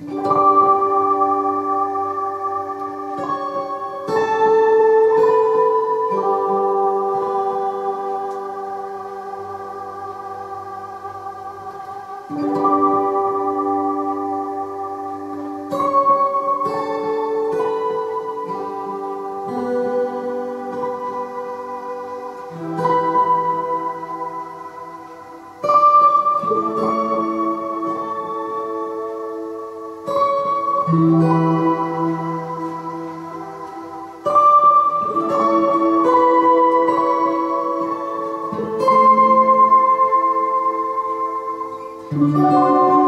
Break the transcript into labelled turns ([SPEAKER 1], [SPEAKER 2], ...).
[SPEAKER 1] Música Música